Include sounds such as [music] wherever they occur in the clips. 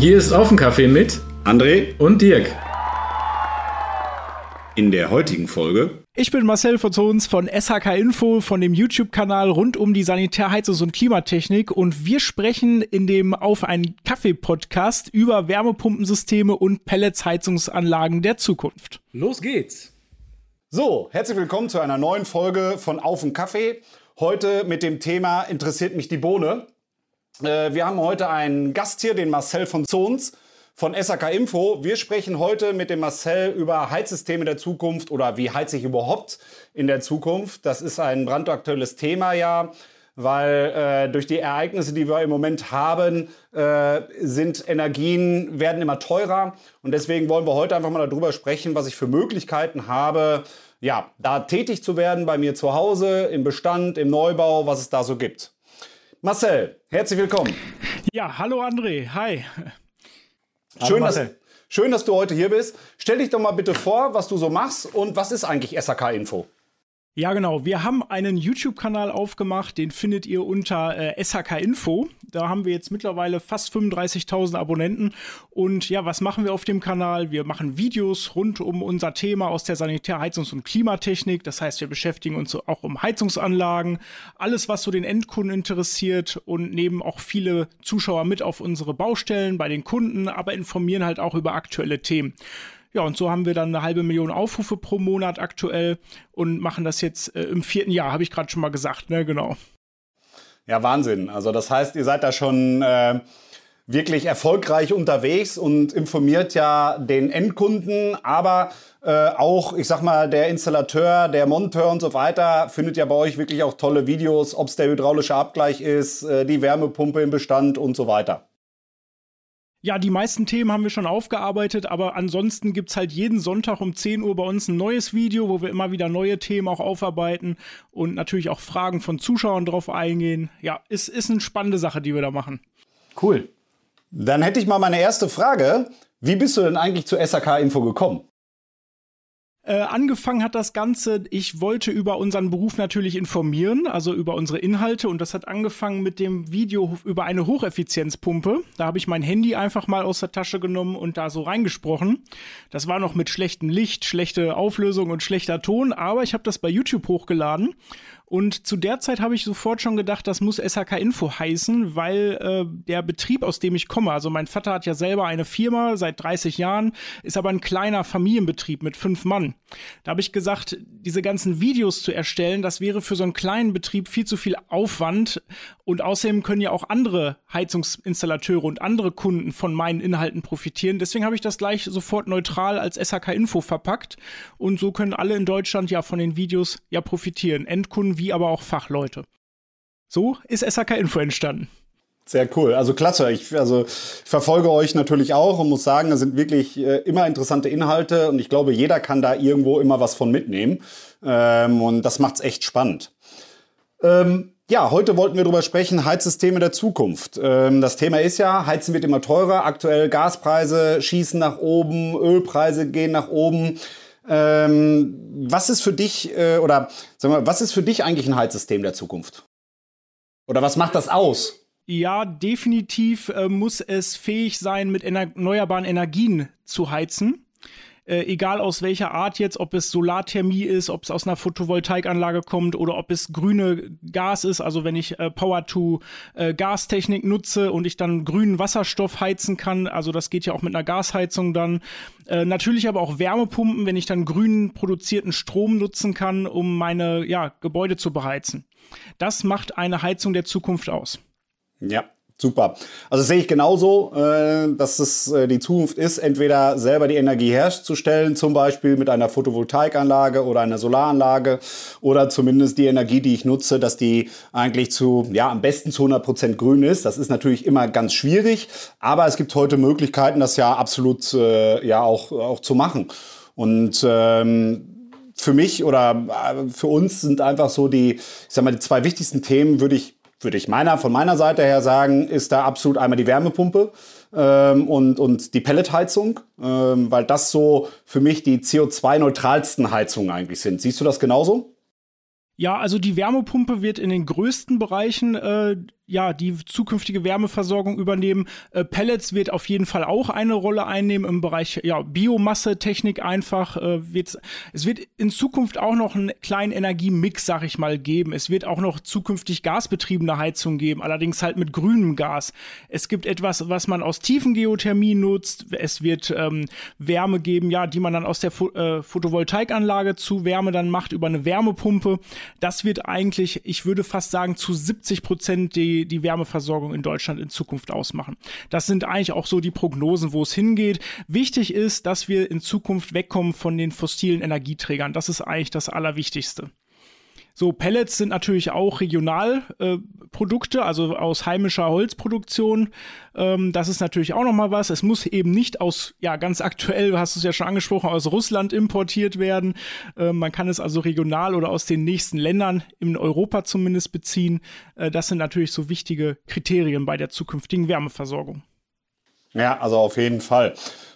Hier ist Offencafé mit André und Dirk. In der heutigen Folge. Ich bin Marcel Verzons von SHK Info, von dem YouTube-Kanal rund um die Sanitärheizungs- und Klimatechnik und wir sprechen in dem Auf einen Kaffee-Podcast über Wärmepumpensysteme und Pelletsheizungsanlagen der Zukunft. Los geht's! So, herzlich willkommen zu einer neuen Folge von Auf einen Kaffee. Heute mit dem Thema Interessiert mich die Bohne. Äh, wir haben heute einen Gast hier, den Marcel von Zons von SAK Info. Wir sprechen heute mit dem Marcel über Heizsysteme der Zukunft oder wie heize ich überhaupt in der Zukunft. Das ist ein brandaktuelles Thema ja, weil äh, durch die Ereignisse, die wir im Moment haben, äh, sind Energien werden immer teurer und deswegen wollen wir heute einfach mal darüber sprechen, was ich für Möglichkeiten habe, ja, da tätig zu werden bei mir zu Hause, im Bestand, im Neubau, was es da so gibt. Marcel, herzlich willkommen. Ja, hallo André, hi. Schön, dass, schön, dass du heute hier bist. Stell dich doch mal bitte vor, was du so machst und was ist eigentlich SAK Info? Ja, genau. Wir haben einen YouTube-Kanal aufgemacht, den findet ihr unter äh, SHK Info. Da haben wir jetzt mittlerweile fast 35.000 Abonnenten. Und ja, was machen wir auf dem Kanal? Wir machen Videos rund um unser Thema aus der Sanitär-, Heizungs- und Klimatechnik. Das heißt, wir beschäftigen uns auch um Heizungsanlagen, alles, was so den Endkunden interessiert und nehmen auch viele Zuschauer mit auf unsere Baustellen bei den Kunden, aber informieren halt auch über aktuelle Themen. Ja, und so haben wir dann eine halbe Million Aufrufe pro Monat aktuell und machen das jetzt äh, im vierten Jahr, habe ich gerade schon mal gesagt, ne, genau. Ja, Wahnsinn. Also das heißt, ihr seid da schon äh, wirklich erfolgreich unterwegs und informiert ja den Endkunden, aber äh, auch, ich sag mal, der Installateur, der Monteur und so weiter findet ja bei euch wirklich auch tolle Videos, ob es der hydraulische Abgleich ist, äh, die Wärmepumpe im Bestand und so weiter. Ja, die meisten Themen haben wir schon aufgearbeitet, aber ansonsten gibt's halt jeden Sonntag um 10 Uhr bei uns ein neues Video, wo wir immer wieder neue Themen auch aufarbeiten und natürlich auch Fragen von Zuschauern drauf eingehen. Ja, es ist eine spannende Sache, die wir da machen. Cool. Dann hätte ich mal meine erste Frage. Wie bist du denn eigentlich zu SAK Info gekommen? Äh, angefangen hat das Ganze, ich wollte über unseren Beruf natürlich informieren, also über unsere Inhalte. Und das hat angefangen mit dem Video über eine Hocheffizienzpumpe. Da habe ich mein Handy einfach mal aus der Tasche genommen und da so reingesprochen. Das war noch mit schlechtem Licht, schlechte Auflösung und schlechter Ton, aber ich habe das bei YouTube hochgeladen. Und zu der Zeit habe ich sofort schon gedacht, das muss SHK Info heißen, weil äh, der Betrieb, aus dem ich komme, also mein Vater hat ja selber eine Firma seit 30 Jahren, ist aber ein kleiner Familienbetrieb mit fünf Mann. Da habe ich gesagt, diese ganzen Videos zu erstellen, das wäre für so einen kleinen Betrieb viel zu viel Aufwand. Und außerdem können ja auch andere Heizungsinstallateure und andere Kunden von meinen Inhalten profitieren. Deswegen habe ich das gleich sofort neutral als SHK Info verpackt. Und so können alle in Deutschland ja von den Videos ja profitieren. Endkunden wie aber auch Fachleute. So ist SHK Info entstanden. Sehr cool. Also klasse. Ich, also, verfolge euch natürlich auch und muss sagen, da sind wirklich äh, immer interessante Inhalte und ich glaube, jeder kann da irgendwo immer was von mitnehmen. Ähm, und das macht es echt spannend. Ähm, ja, heute wollten wir darüber sprechen, Heizsysteme der Zukunft. Ähm, das Thema ist ja, Heizen wird immer teurer. Aktuell Gaspreise schießen nach oben, Ölpreise gehen nach oben. Ähm, was ist für dich äh, oder sag mal, was ist für dich eigentlich ein Heizsystem der Zukunft? Oder was macht das aus? Ja, definitiv äh, muss es fähig sein, mit erneuerbaren Energien zu heizen. Äh, egal aus welcher Art jetzt, ob es Solarthermie ist, ob es aus einer Photovoltaikanlage kommt oder ob es grüne Gas ist, also wenn ich äh, Power-to-Gas-Technik äh, nutze und ich dann grünen Wasserstoff heizen kann, also das geht ja auch mit einer Gasheizung dann. Äh, natürlich aber auch Wärmepumpen, wenn ich dann grünen produzierten Strom nutzen kann, um meine ja, Gebäude zu beheizen. Das macht eine Heizung der Zukunft aus. Ja, super. Also sehe ich genauso, äh, dass es äh, die Zukunft ist, entweder selber die Energie herzustellen, zum Beispiel mit einer Photovoltaikanlage oder einer Solaranlage oder zumindest die Energie, die ich nutze, dass die eigentlich zu, ja, am besten zu 100 Prozent grün ist. Das ist natürlich immer ganz schwierig, aber es gibt heute Möglichkeiten, das ja absolut, äh, ja, auch, auch zu machen. Und, ähm, für mich oder für uns sind einfach so die, ich sag mal, die zwei wichtigsten Themen, würde ich würde ich meiner, von meiner Seite her sagen, ist da absolut einmal die Wärmepumpe ähm, und, und die Pelletheizung, ähm, weil das so für mich die CO2-neutralsten Heizungen eigentlich sind. Siehst du das genauso? Ja, also die Wärmepumpe wird in den größten Bereichen äh, ja, die zukünftige Wärmeversorgung übernehmen. Äh, Pellets wird auf jeden Fall auch eine Rolle einnehmen im Bereich ja, Biomasse-Technik einfach. Äh, wird, es wird in Zukunft auch noch einen kleinen Energiemix, sag ich mal, geben. Es wird auch noch zukünftig gasbetriebene Heizung geben, allerdings halt mit grünem Gas. Es gibt etwas, was man aus Tiefengeothermie nutzt. Es wird ähm, Wärme geben, ja, die man dann aus der Fo äh, Photovoltaikanlage zu Wärme dann macht über eine Wärmepumpe. Das wird eigentlich, ich würde fast sagen, zu 70 Prozent die die, Wärmeversorgung in Deutschland in Zukunft ausmachen. Das sind eigentlich auch so die Prognosen, wo es hingeht. Wichtig ist, dass wir in Zukunft wegkommen von den fossilen Energieträgern. Das ist eigentlich das Allerwichtigste. So, Pellets sind natürlich auch Regionalprodukte, äh, also aus heimischer Holzproduktion. Ähm, das ist natürlich auch nochmal was. Es muss eben nicht aus, ja, ganz aktuell, hast du es ja schon angesprochen, aus Russland importiert werden. Ähm, man kann es also regional oder aus den nächsten Ländern in Europa zumindest beziehen. Äh, das sind natürlich so wichtige Kriterien bei der zukünftigen Wärmeversorgung. Ja, also auf jeden Fall.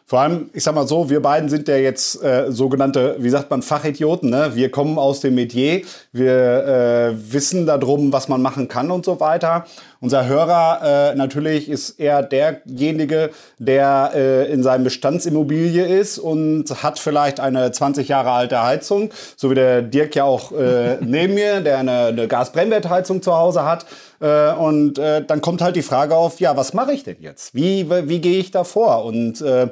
Vor allem, ich sag mal so, wir beiden sind ja jetzt äh, sogenannte, wie sagt man, Fachidioten. Ne? Wir kommen aus dem Metier, wir äh, wissen darum, was man machen kann und so weiter. Unser Hörer äh, natürlich ist eher derjenige, der äh, in seinem Bestandsimmobilie ist und hat vielleicht eine 20 Jahre alte Heizung, so wie der Dirk ja auch äh, [laughs] neben mir, der eine, eine Gasbrennwertheizung zu Hause hat. Äh, und äh, dann kommt halt die Frage auf, ja, was mache ich denn jetzt? Wie, wie, wie gehe ich da vor? Und äh,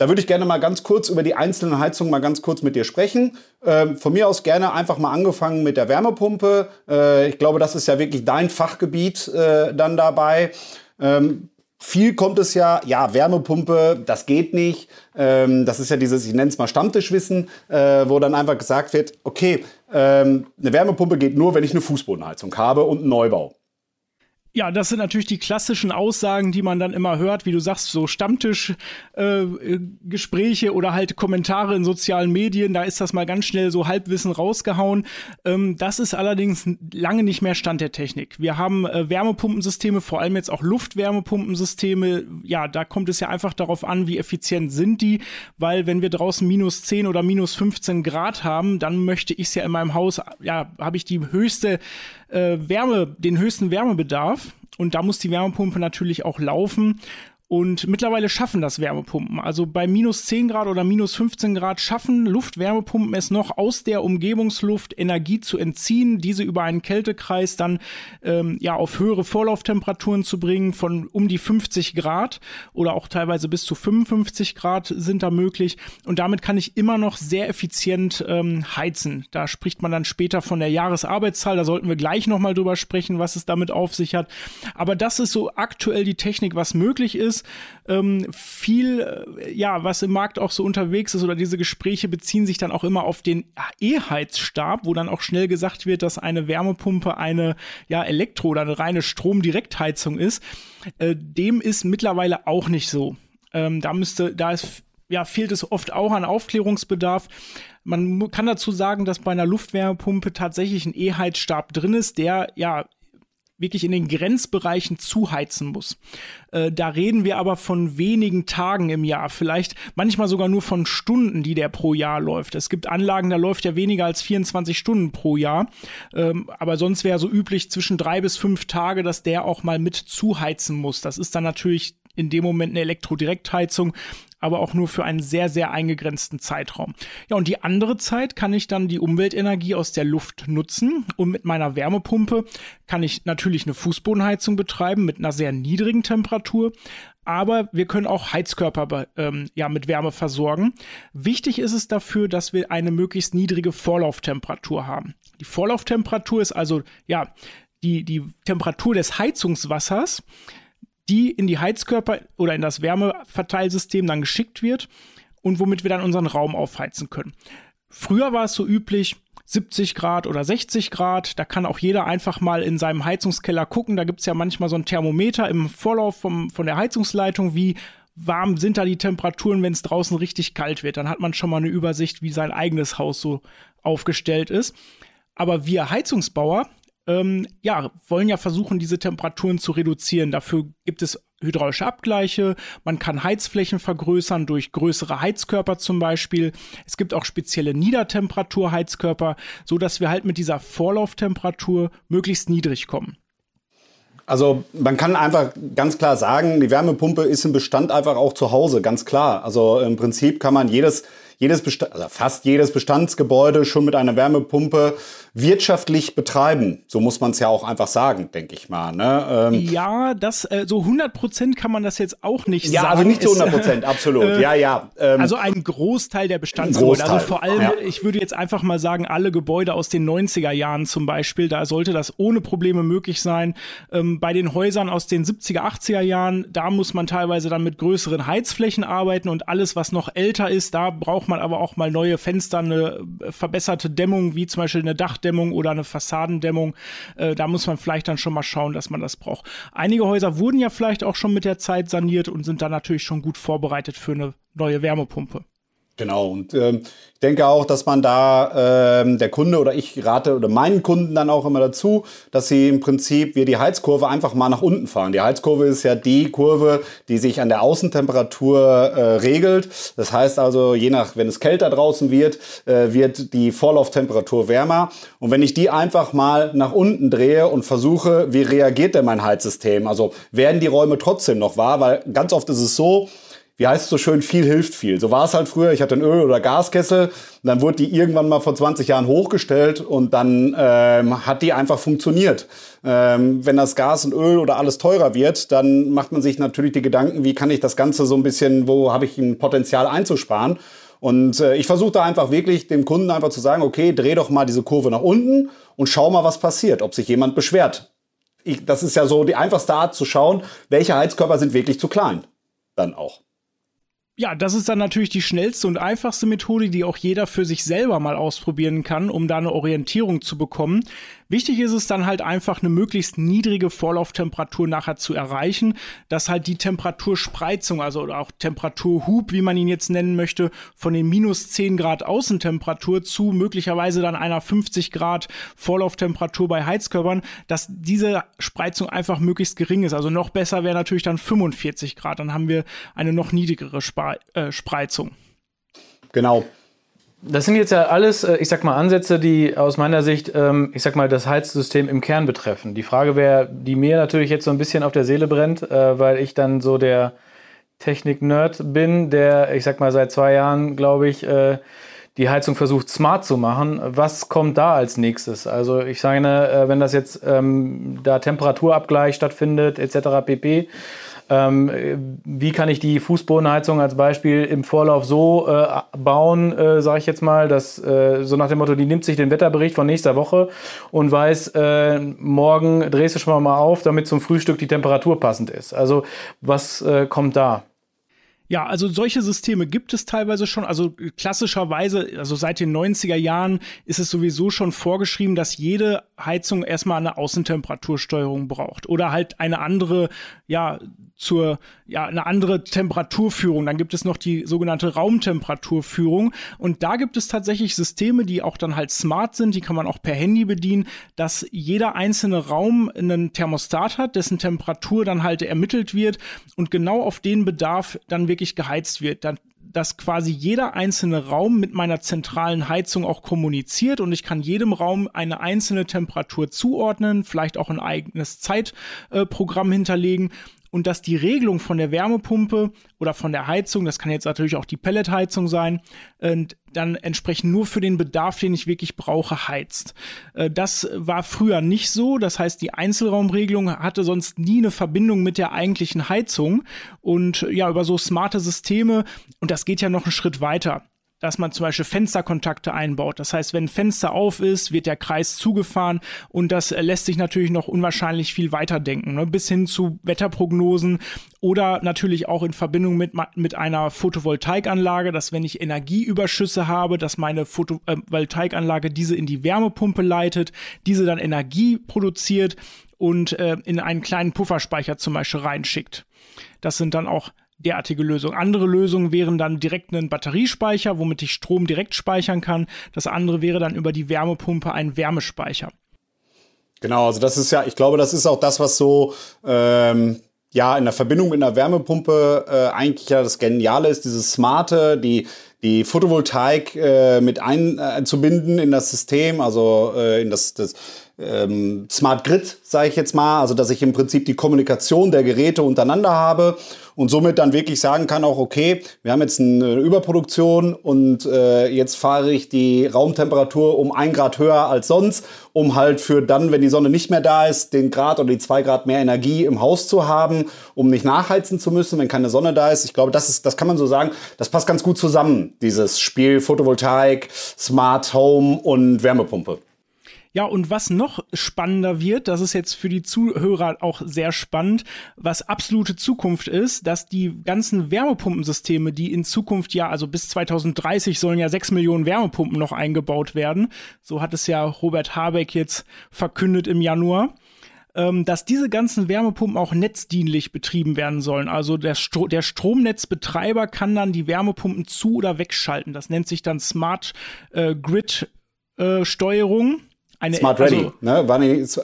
da würde ich gerne mal ganz kurz über die einzelnen Heizungen mal ganz kurz mit dir sprechen. Ähm, von mir aus gerne einfach mal angefangen mit der Wärmepumpe. Äh, ich glaube, das ist ja wirklich dein Fachgebiet äh, dann dabei. Ähm, viel kommt es ja, ja, Wärmepumpe, das geht nicht. Ähm, das ist ja dieses, ich nenne es mal Stammtischwissen, äh, wo dann einfach gesagt wird, okay, ähm, eine Wärmepumpe geht nur, wenn ich eine Fußbodenheizung habe und einen Neubau. Ja, das sind natürlich die klassischen Aussagen, die man dann immer hört, wie du sagst, so Stammtischgespräche äh, oder halt Kommentare in sozialen Medien. Da ist das mal ganz schnell so Halbwissen rausgehauen. Ähm, das ist allerdings lange nicht mehr Stand der Technik. Wir haben äh, Wärmepumpensysteme, vor allem jetzt auch Luftwärmepumpensysteme. Ja, da kommt es ja einfach darauf an, wie effizient sind die, weil wenn wir draußen minus 10 oder minus 15 Grad haben, dann möchte ich es ja in meinem Haus, ja, habe ich die höchste äh, Wärme, den höchsten Wärmebedarf. Und da muss die Wärmepumpe natürlich auch laufen. Und mittlerweile schaffen das Wärmepumpen. Also bei minus 10 Grad oder minus 15 Grad schaffen Luftwärmepumpen es noch aus der Umgebungsluft Energie zu entziehen, diese über einen Kältekreis dann ähm, ja auf höhere Vorlauftemperaturen zu bringen von um die 50 Grad oder auch teilweise bis zu 55 Grad sind da möglich. Und damit kann ich immer noch sehr effizient ähm, heizen. Da spricht man dann später von der Jahresarbeitszahl. Da sollten wir gleich nochmal drüber sprechen, was es damit auf sich hat. Aber das ist so aktuell die Technik, was möglich ist. Ähm, viel, äh, ja, was im Markt auch so unterwegs ist oder diese Gespräche beziehen sich dann auch immer auf den E-Heizstab, wo dann auch schnell gesagt wird, dass eine Wärmepumpe eine ja, Elektro- oder eine reine Stromdirektheizung ist. Äh, dem ist mittlerweile auch nicht so. Ähm, da müsste, da ist ja, fehlt es oft auch an Aufklärungsbedarf. Man kann dazu sagen, dass bei einer Luftwärmepumpe tatsächlich ein E-Heizstab drin ist, der ja wirklich in den Grenzbereichen zuheizen muss. Äh, da reden wir aber von wenigen Tagen im Jahr, vielleicht manchmal sogar nur von Stunden, die der pro Jahr läuft. Es gibt Anlagen, da läuft ja weniger als 24 Stunden pro Jahr, ähm, aber sonst wäre so üblich zwischen drei bis fünf Tage, dass der auch mal mit zuheizen muss. Das ist dann natürlich in dem Moment eine Elektrodirektheizung aber auch nur für einen sehr, sehr eingegrenzten Zeitraum. Ja, und die andere Zeit kann ich dann die Umweltenergie aus der Luft nutzen und mit meiner Wärmepumpe kann ich natürlich eine Fußbodenheizung betreiben mit einer sehr niedrigen Temperatur, aber wir können auch Heizkörper ähm, ja, mit Wärme versorgen. Wichtig ist es dafür, dass wir eine möglichst niedrige Vorlauftemperatur haben. Die Vorlauftemperatur ist also ja die, die Temperatur des Heizungswassers die in die Heizkörper oder in das Wärmeverteilsystem dann geschickt wird und womit wir dann unseren Raum aufheizen können. Früher war es so üblich, 70 Grad oder 60 Grad. Da kann auch jeder einfach mal in seinem Heizungskeller gucken. Da gibt es ja manchmal so ein Thermometer im Vorlauf vom, von der Heizungsleitung, wie warm sind da die Temperaturen, wenn es draußen richtig kalt wird. Dann hat man schon mal eine Übersicht, wie sein eigenes Haus so aufgestellt ist. Aber wir Heizungsbauer ähm, ja, wollen ja versuchen, diese Temperaturen zu reduzieren. Dafür gibt es hydraulische Abgleiche, man kann Heizflächen vergrößern durch größere Heizkörper zum Beispiel. Es gibt auch spezielle Niedertemperaturheizkörper, so dass wir halt mit dieser Vorlauftemperatur möglichst niedrig kommen. Also man kann einfach ganz klar sagen, die Wärmepumpe ist im Bestand einfach auch zu Hause, ganz klar. Also im Prinzip kann man jedes jedes Bestand, also fast jedes Bestandsgebäude schon mit einer Wärmepumpe wirtschaftlich betreiben. So muss man es ja auch einfach sagen, denke ich mal. Ne? Ähm, ja, das äh, so 100 Prozent kann man das jetzt auch nicht ja, sagen. Ja, also nicht zu 100 Prozent, absolut. Äh, ja, ja. Ähm, also ein Großteil der Bestandsgebäude. Also vor allem, ja. ich würde jetzt einfach mal sagen, alle Gebäude aus den 90er Jahren zum Beispiel, da sollte das ohne Probleme möglich sein. Ähm, bei den Häusern aus den 70er, 80er Jahren, da muss man teilweise dann mit größeren Heizflächen arbeiten und alles, was noch älter ist, da braucht man aber auch mal neue Fenster, eine verbesserte Dämmung, wie zum Beispiel eine Dachdämmung oder eine Fassadendämmung. Äh, da muss man vielleicht dann schon mal schauen, dass man das braucht. Einige Häuser wurden ja vielleicht auch schon mit der Zeit saniert und sind dann natürlich schon gut vorbereitet für eine neue Wärmepumpe. Genau, und ähm, ich denke auch, dass man da ähm, der Kunde oder ich rate oder meinen Kunden dann auch immer dazu, dass sie im Prinzip wir die Heizkurve einfach mal nach unten fahren. Die Heizkurve ist ja die Kurve, die sich an der Außentemperatur äh, regelt. Das heißt also, je nach, wenn es kälter draußen wird, äh, wird die Vorlauftemperatur wärmer. Und wenn ich die einfach mal nach unten drehe und versuche, wie reagiert denn mein Heizsystem? Also werden die Räume trotzdem noch wahr? Weil ganz oft ist es so, wie heißt es so schön, viel hilft viel. So war es halt früher. Ich hatte einen Öl- oder Gaskessel. Und dann wurde die irgendwann mal vor 20 Jahren hochgestellt und dann ähm, hat die einfach funktioniert. Ähm, wenn das Gas und Öl oder alles teurer wird, dann macht man sich natürlich die Gedanken, wie kann ich das Ganze so ein bisschen, wo habe ich ein Potenzial einzusparen. Und äh, ich versuche da einfach wirklich dem Kunden einfach zu sagen, okay, dreh doch mal diese Kurve nach unten und schau mal, was passiert, ob sich jemand beschwert. Ich, das ist ja so die einfachste Art zu schauen, welche Heizkörper sind wirklich zu klein. Dann auch. Ja, das ist dann natürlich die schnellste und einfachste Methode, die auch jeder für sich selber mal ausprobieren kann, um da eine Orientierung zu bekommen. Wichtig ist es dann halt einfach eine möglichst niedrige Vorlauftemperatur nachher zu erreichen, dass halt die Temperaturspreizung, also auch Temperaturhub, wie man ihn jetzt nennen möchte, von den minus 10 Grad Außentemperatur zu möglicherweise dann einer 50 Grad Vorlauftemperatur bei Heizkörpern, dass diese Spreizung einfach möglichst gering ist. Also noch besser wäre natürlich dann 45 Grad, dann haben wir eine noch niedrigere Spre äh, Spreizung. Genau. Das sind jetzt ja alles, äh, ich sag mal, Ansätze, die aus meiner Sicht, ähm, ich sag mal, das Heizsystem im Kern betreffen. Die Frage wäre, die mir natürlich jetzt so ein bisschen auf der Seele brennt, äh, weil ich dann so der Technik-Nerd bin, der, ich sag mal, seit zwei Jahren, glaube ich, äh, die Heizung versucht smart zu machen. Was kommt da als nächstes? Also ich sage, wenn das jetzt ähm, da Temperaturabgleich stattfindet, etc. pp wie kann ich die Fußbodenheizung als Beispiel im Vorlauf so äh, bauen, äh, sage ich jetzt mal, dass äh, so nach dem Motto, die nimmt sich den Wetterbericht von nächster Woche und weiß, äh, morgen drehst du schon mal auf, damit zum Frühstück die Temperatur passend ist. Also was äh, kommt da? Ja, also solche Systeme gibt es teilweise schon. Also klassischerweise, also seit den 90er Jahren ist es sowieso schon vorgeschrieben, dass jede Heizung erstmal eine Außentemperatursteuerung braucht oder halt eine andere, ja, zur, ja, eine andere Temperaturführung. Dann gibt es noch die sogenannte Raumtemperaturführung. Und da gibt es tatsächlich Systeme, die auch dann halt smart sind. Die kann man auch per Handy bedienen, dass jeder einzelne Raum einen Thermostat hat, dessen Temperatur dann halt ermittelt wird und genau auf den Bedarf dann wirklich geheizt wird. Dann dass quasi jeder einzelne Raum mit meiner zentralen Heizung auch kommuniziert und ich kann jedem Raum eine einzelne Temperatur zuordnen, vielleicht auch ein eigenes Zeitprogramm äh, hinterlegen und dass die Regelung von der Wärmepumpe oder von der Heizung, das kann jetzt natürlich auch die Pelletheizung sein, dann entsprechend nur für den Bedarf, den ich wirklich brauche, heizt. Äh, das war früher nicht so. Das heißt, die Einzelraumregelung hatte sonst nie eine Verbindung mit der eigentlichen Heizung. Und ja, über so smarte Systeme, und das geht ja noch einen Schritt weiter dass man zum Beispiel Fensterkontakte einbaut. Das heißt, wenn ein Fenster auf ist, wird der Kreis zugefahren und das lässt sich natürlich noch unwahrscheinlich viel weiter denken, ne? bis hin zu Wetterprognosen oder natürlich auch in Verbindung mit, mit einer Photovoltaikanlage, dass wenn ich Energieüberschüsse habe, dass meine Photovoltaikanlage diese in die Wärmepumpe leitet, diese dann Energie produziert und äh, in einen kleinen Pufferspeicher zum Beispiel reinschickt. Das sind dann auch derartige Lösungen. Andere Lösungen wären dann direkt ein Batteriespeicher, womit ich Strom direkt speichern kann. Das andere wäre dann über die Wärmepumpe ein Wärmespeicher. Genau, also das ist ja, ich glaube, das ist auch das, was so ähm, ja in der Verbindung mit einer Wärmepumpe äh, eigentlich ja das Geniale ist, dieses Smarte, die die Photovoltaik äh, mit einzubinden in das System, also äh, in das, das ähm, Smart Grid, sage ich jetzt mal, also dass ich im Prinzip die Kommunikation der Geräte untereinander habe und somit dann wirklich sagen kann, auch okay, wir haben jetzt eine Überproduktion und äh, jetzt fahre ich die Raumtemperatur um ein Grad höher als sonst, um halt für dann, wenn die Sonne nicht mehr da ist, den Grad oder die zwei Grad mehr Energie im Haus zu haben, um nicht nachheizen zu müssen, wenn keine Sonne da ist. Ich glaube, das ist, das kann man so sagen, das passt ganz gut zusammen, dieses Spiel Photovoltaik, Smart Home und Wärmepumpe. Ja, und was noch spannender wird, das ist jetzt für die Zuhörer auch sehr spannend, was absolute Zukunft ist, dass die ganzen Wärmepumpensysteme, die in Zukunft ja, also bis 2030 sollen ja sechs Millionen Wärmepumpen noch eingebaut werden. So hat es ja Robert Habeck jetzt verkündet im Januar ähm, dass diese ganzen Wärmepumpen auch netzdienlich betrieben werden sollen. Also der, Stro der Stromnetzbetreiber kann dann die Wärmepumpen zu- oder wegschalten. Das nennt sich dann Smart äh, Grid äh, Steuerung. Eine, Smart Ready, also, ne? War nicht,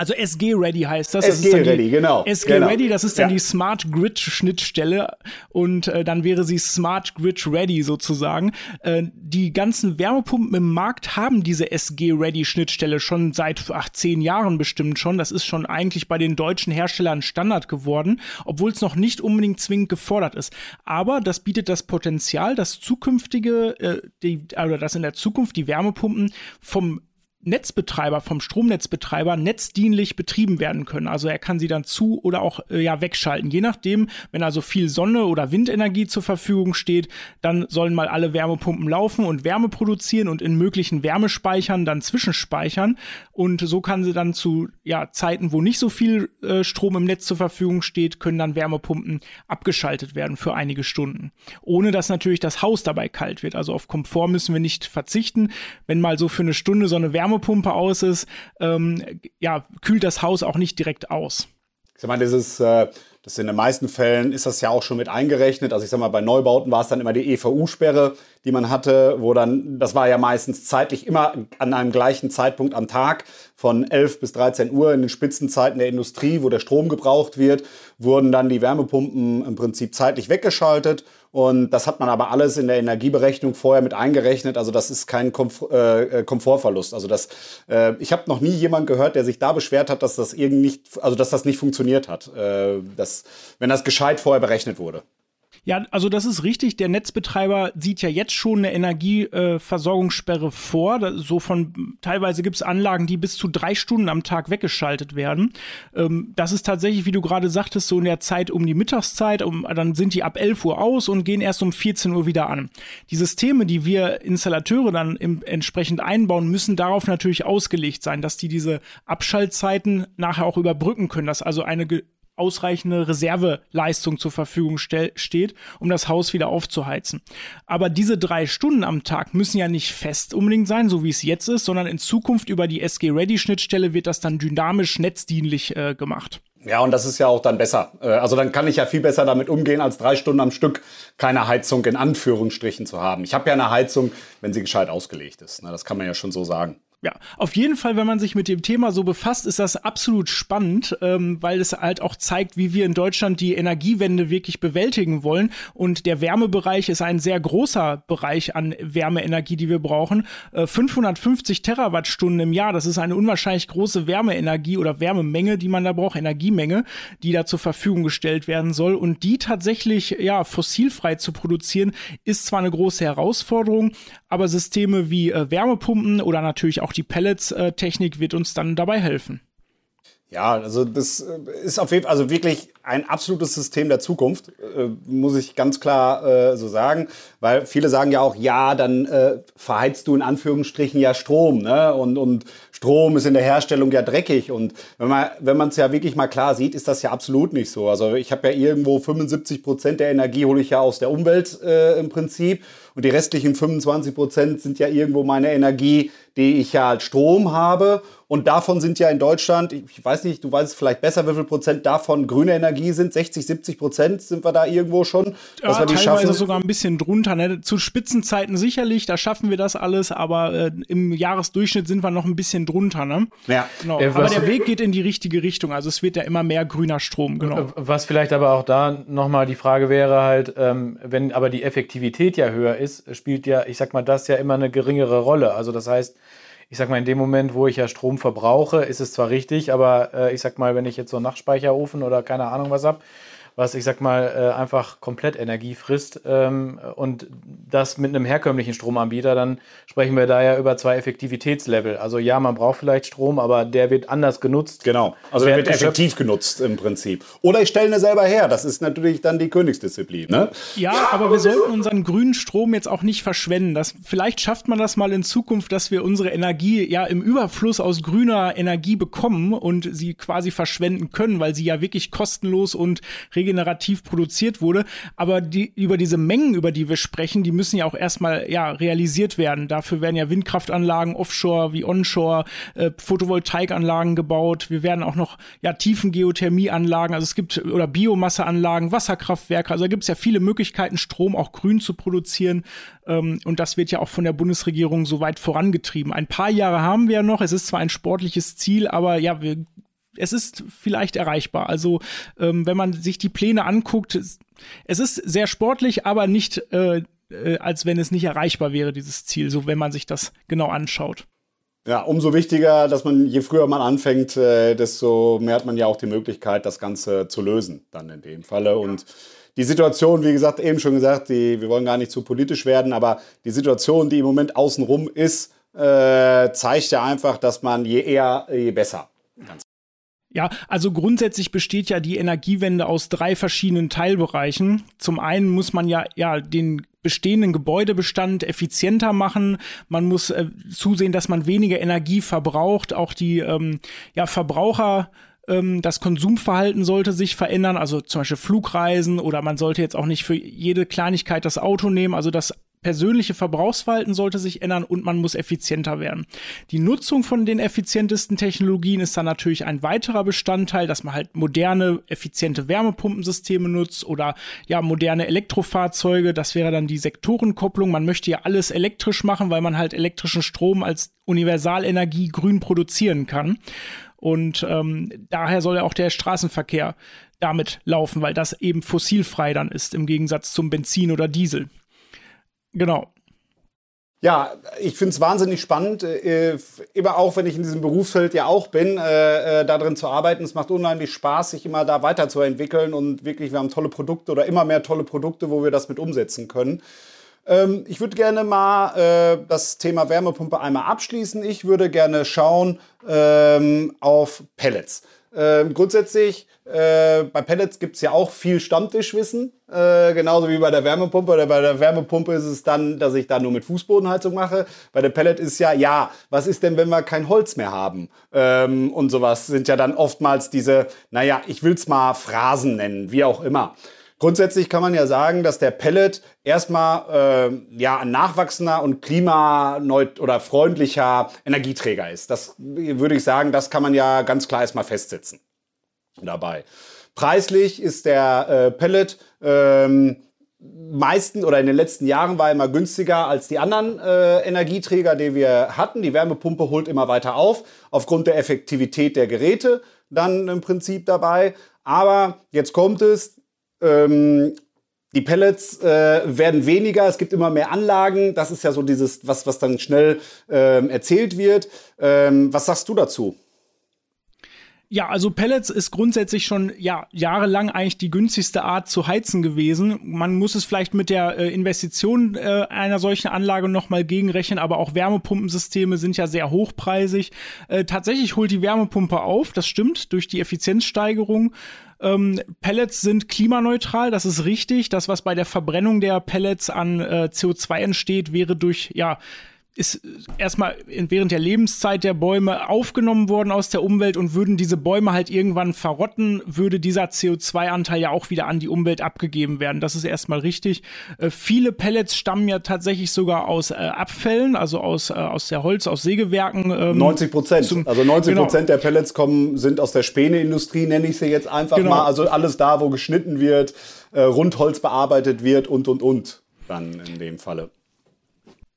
also SG Ready heißt das. SG das Ready, genau. SG genau. Ready, das ist dann ja. die Smart Grid Schnittstelle und äh, dann wäre sie Smart Grid Ready sozusagen. Äh, die ganzen Wärmepumpen im Markt haben diese SG Ready Schnittstelle schon seit ach, zehn Jahren bestimmt schon. Das ist schon eigentlich bei den deutschen Herstellern Standard geworden, obwohl es noch nicht unbedingt zwingend gefordert ist. Aber das bietet das Potenzial, dass zukünftige, äh, die, oder dass in der Zukunft die Wärmepumpen vom Netzbetreiber, vom Stromnetzbetreiber netzdienlich betrieben werden können. Also er kann sie dann zu oder auch äh, ja wegschalten. Je nachdem, wenn also viel Sonne oder Windenergie zur Verfügung steht, dann sollen mal alle Wärmepumpen laufen und Wärme produzieren und in möglichen Wärmespeichern dann zwischenspeichern. Und so kann sie dann zu ja, Zeiten, wo nicht so viel äh, Strom im Netz zur Verfügung steht, können dann Wärmepumpen abgeschaltet werden für einige Stunden. Ohne dass natürlich das Haus dabei kalt wird. Also auf Komfort müssen wir nicht verzichten. Wenn mal so für eine Stunde so eine Wärme Wärmepumpe aus ist, ähm, ja, kühlt das Haus auch nicht direkt aus. Ich sag mal, dieses, äh, das in den meisten Fällen ist das ja auch schon mit eingerechnet. Also ich sag mal, bei Neubauten war es dann immer die EVU-Sperre, die man hatte, wo dann, das war ja meistens zeitlich immer an einem gleichen Zeitpunkt am Tag von 11 bis 13 Uhr in den Spitzenzeiten der Industrie, wo der Strom gebraucht wird, wurden dann die Wärmepumpen im Prinzip zeitlich weggeschaltet und das hat man aber alles in der Energieberechnung vorher mit eingerechnet. Also das ist kein Komfort, äh, äh, Komfortverlust. Also das, äh, ich habe noch nie jemand gehört, der sich da beschwert hat, dass das irgendwie nicht, also dass das nicht funktioniert hat. Äh, das, wenn das gescheit vorher berechnet wurde. Ja, also das ist richtig. Der Netzbetreiber sieht ja jetzt schon eine Energieversorgungssperre äh, vor. So von teilweise gibt es Anlagen, die bis zu drei Stunden am Tag weggeschaltet werden. Ähm, das ist tatsächlich, wie du gerade sagtest, so in der Zeit um die Mittagszeit. Um, dann sind die ab 11 Uhr aus und gehen erst um 14 Uhr wieder an. Die Systeme, die wir Installateure dann im, entsprechend einbauen, müssen darauf natürlich ausgelegt sein, dass die diese Abschaltzeiten nachher auch überbrücken können, dass also eine ausreichende Reserveleistung zur Verfügung steht, um das Haus wieder aufzuheizen. Aber diese drei Stunden am Tag müssen ja nicht fest unbedingt sein, so wie es jetzt ist, sondern in Zukunft über die SG-Ready-Schnittstelle wird das dann dynamisch netzdienlich äh, gemacht. Ja, und das ist ja auch dann besser. Äh, also dann kann ich ja viel besser damit umgehen, als drei Stunden am Stück keine Heizung in Anführungsstrichen zu haben. Ich habe ja eine Heizung, wenn sie gescheit ausgelegt ist. Das kann man ja schon so sagen. Ja, auf jeden Fall, wenn man sich mit dem Thema so befasst, ist das absolut spannend, ähm, weil es halt auch zeigt, wie wir in Deutschland die Energiewende wirklich bewältigen wollen. Und der Wärmebereich ist ein sehr großer Bereich an Wärmeenergie, die wir brauchen. Äh, 550 Terawattstunden im Jahr, das ist eine unwahrscheinlich große Wärmeenergie oder Wärmemenge, die man da braucht, Energiemenge, die da zur Verfügung gestellt werden soll. Und die tatsächlich, ja, fossilfrei zu produzieren, ist zwar eine große Herausforderung, aber Systeme wie äh, Wärmepumpen oder natürlich auch auch die Pellets-Technik wird uns dann dabei helfen. Ja, also das äh, ist auf jeden Fall also wirklich ein absolutes System der Zukunft, äh, muss ich ganz klar äh, so sagen, weil viele sagen ja auch, ja, dann verheizt du in Anführungsstrichen ja Strom, ne? Und, und Strom ist in der Herstellung ja dreckig. Und wenn man wenn es ja wirklich mal klar sieht, ist das ja absolut nicht so. Also ich habe ja irgendwo 75 Prozent der Energie hole ich ja aus der Umwelt äh, im Prinzip und die restlichen 25 Prozent sind ja irgendwo meine Energie, die ich ja als Strom habe. Und davon sind ja in Deutschland, ich weiß nicht, du weißt es vielleicht besser, wie viel Prozent davon grüne Energie sind. 60, 70 Prozent sind wir da irgendwo schon. Ja, wir die teilweise schaffen. sogar ein bisschen drunter. Ne? Zu Spitzenzeiten sicherlich, da schaffen wir das alles, aber äh, im Jahresdurchschnitt sind wir noch ein bisschen drunter. Ne? Ja. Genau. Äh, aber der Weg geht in die richtige Richtung. Also es wird ja immer mehr grüner Strom. Genau. Was vielleicht aber auch da nochmal die Frage wäre halt, ähm, wenn aber die Effektivität ja höher ist, spielt ja, ich sag mal, das ja immer eine geringere Rolle. Also das heißt, ich sag mal, in dem Moment, wo ich ja Strom verbrauche, ist es zwar richtig, aber äh, ich sag mal, wenn ich jetzt so einen Nachtspeicherofen oder keine Ahnung was habe, was ich sag mal äh, einfach komplett Energie frisst ähm, und das mit einem herkömmlichen Stromanbieter, dann sprechen wir da ja über zwei Effektivitätslevel. Also ja, man braucht vielleicht Strom, aber der wird anders genutzt. Genau, also der wird effektiv genutzt im Prinzip. Oder ich stelle ihn selber her, das ist natürlich dann die Königsdisziplin. Ne? Ja, aber wir sollten unseren grünen Strom jetzt auch nicht verschwenden. Das, vielleicht schafft man das mal in Zukunft, dass wir unsere Energie ja im Überfluss aus grüner Energie bekommen und sie quasi verschwenden können, weil sie ja wirklich kostenlos und regenerativ produziert wurde. Aber die, über diese Mengen, über die wir sprechen, die müssen ja auch erstmal ja, realisiert werden. Dafür werden ja Windkraftanlagen offshore wie onshore, äh, Photovoltaikanlagen gebaut. Wir werden auch noch ja, Tiefengeothermieanlagen, also es gibt oder Biomasseanlagen, Wasserkraftwerke. Also da gibt es ja viele Möglichkeiten, Strom auch grün zu produzieren. Ähm, und das wird ja auch von der Bundesregierung so weit vorangetrieben. Ein paar Jahre haben wir ja noch. Es ist zwar ein sportliches Ziel, aber ja, wir es ist vielleicht erreichbar. Also ähm, wenn man sich die Pläne anguckt, es ist sehr sportlich, aber nicht, äh, äh, als wenn es nicht erreichbar wäre, dieses Ziel, so wenn man sich das genau anschaut. Ja, umso wichtiger, dass man, je früher man anfängt, äh, desto mehr hat man ja auch die Möglichkeit, das Ganze zu lösen, dann in dem Falle. Und die Situation, wie gesagt, eben schon gesagt, die, wir wollen gar nicht zu politisch werden, aber die Situation, die im Moment außenrum ist, äh, zeigt ja einfach, dass man je eher, je besser. Ja, also grundsätzlich besteht ja die Energiewende aus drei verschiedenen Teilbereichen. Zum einen muss man ja, ja den bestehenden Gebäudebestand effizienter machen. Man muss äh, zusehen, dass man weniger Energie verbraucht. Auch die ähm, ja, Verbraucher ähm, das Konsumverhalten sollte sich verändern, also zum Beispiel Flugreisen oder man sollte jetzt auch nicht für jede Kleinigkeit das Auto nehmen. Also das persönliche Verbrauchsverhalten sollte sich ändern und man muss effizienter werden. Die Nutzung von den effizientesten Technologien ist dann natürlich ein weiterer Bestandteil, dass man halt moderne, effiziente Wärmepumpensysteme nutzt oder ja, moderne Elektrofahrzeuge. Das wäre dann die Sektorenkopplung. Man möchte ja alles elektrisch machen, weil man halt elektrischen Strom als Universalenergie grün produzieren kann. Und ähm, daher soll ja auch der Straßenverkehr damit laufen, weil das eben fossilfrei dann ist, im Gegensatz zum Benzin oder Diesel. Genau. Ja, ich finde es wahnsinnig spannend, äh, immer auch, wenn ich in diesem Berufsfeld ja auch bin, äh, äh, da drin zu arbeiten. Es macht unheimlich Spaß, sich immer da weiterzuentwickeln und wirklich, wir haben tolle Produkte oder immer mehr tolle Produkte, wo wir das mit umsetzen können. Ähm, ich würde gerne mal äh, das Thema Wärmepumpe einmal abschließen. Ich würde gerne schauen ähm, auf Pellets. Ähm, grundsätzlich, äh, bei Pellets gibt es ja auch viel Stammtischwissen, äh, genauso wie bei der Wärmepumpe. Oder bei der Wärmepumpe ist es dann, dass ich da nur mit Fußbodenheizung mache. Bei der Pellet ist ja, ja, was ist denn, wenn wir kein Holz mehr haben? Ähm, und sowas sind ja dann oftmals diese, naja, ich will es mal Phrasen nennen, wie auch immer. Grundsätzlich kann man ja sagen, dass der Pellet erstmal äh, ja, ein nachwachsender und klimaneut oder freundlicher Energieträger ist. Das würde ich sagen, das kann man ja ganz klar erstmal festsetzen dabei. Preislich ist der äh, Pellet ähm, meisten oder in den letzten Jahren war immer günstiger als die anderen äh, Energieträger, die wir hatten. Die Wärmepumpe holt immer weiter auf, aufgrund der Effektivität der Geräte dann im Prinzip dabei. Aber jetzt kommt es, ähm, die Pellets äh, werden weniger, es gibt immer mehr Anlagen. Das ist ja so dieses, was, was dann schnell ähm, erzählt wird. Ähm, was sagst du dazu? Ja, also Pellets ist grundsätzlich schon ja jahrelang eigentlich die günstigste Art zu heizen gewesen. Man muss es vielleicht mit der äh, Investition äh, einer solchen Anlage nochmal gegenrechnen, aber auch Wärmepumpensysteme sind ja sehr hochpreisig. Äh, tatsächlich holt die Wärmepumpe auf, das stimmt, durch die Effizienzsteigerung. Ähm, Pellets sind klimaneutral, das ist richtig. Das, was bei der Verbrennung der Pellets an äh, CO2 entsteht, wäre durch ja ist erstmal während der Lebenszeit der Bäume aufgenommen worden aus der Umwelt und würden diese Bäume halt irgendwann verrotten, würde dieser CO2-Anteil ja auch wieder an die Umwelt abgegeben werden. Das ist erstmal richtig. Äh, viele Pellets stammen ja tatsächlich sogar aus äh, Abfällen, also aus, äh, aus der Holz, aus Sägewerken. Ähm, 90 Prozent. Also 90 Prozent genau. der Pellets kommen, sind aus der Späneindustrie, nenne ich sie jetzt einfach genau. mal. Also alles da, wo geschnitten wird, äh, Rundholz bearbeitet wird und, und, und. Dann in dem Falle.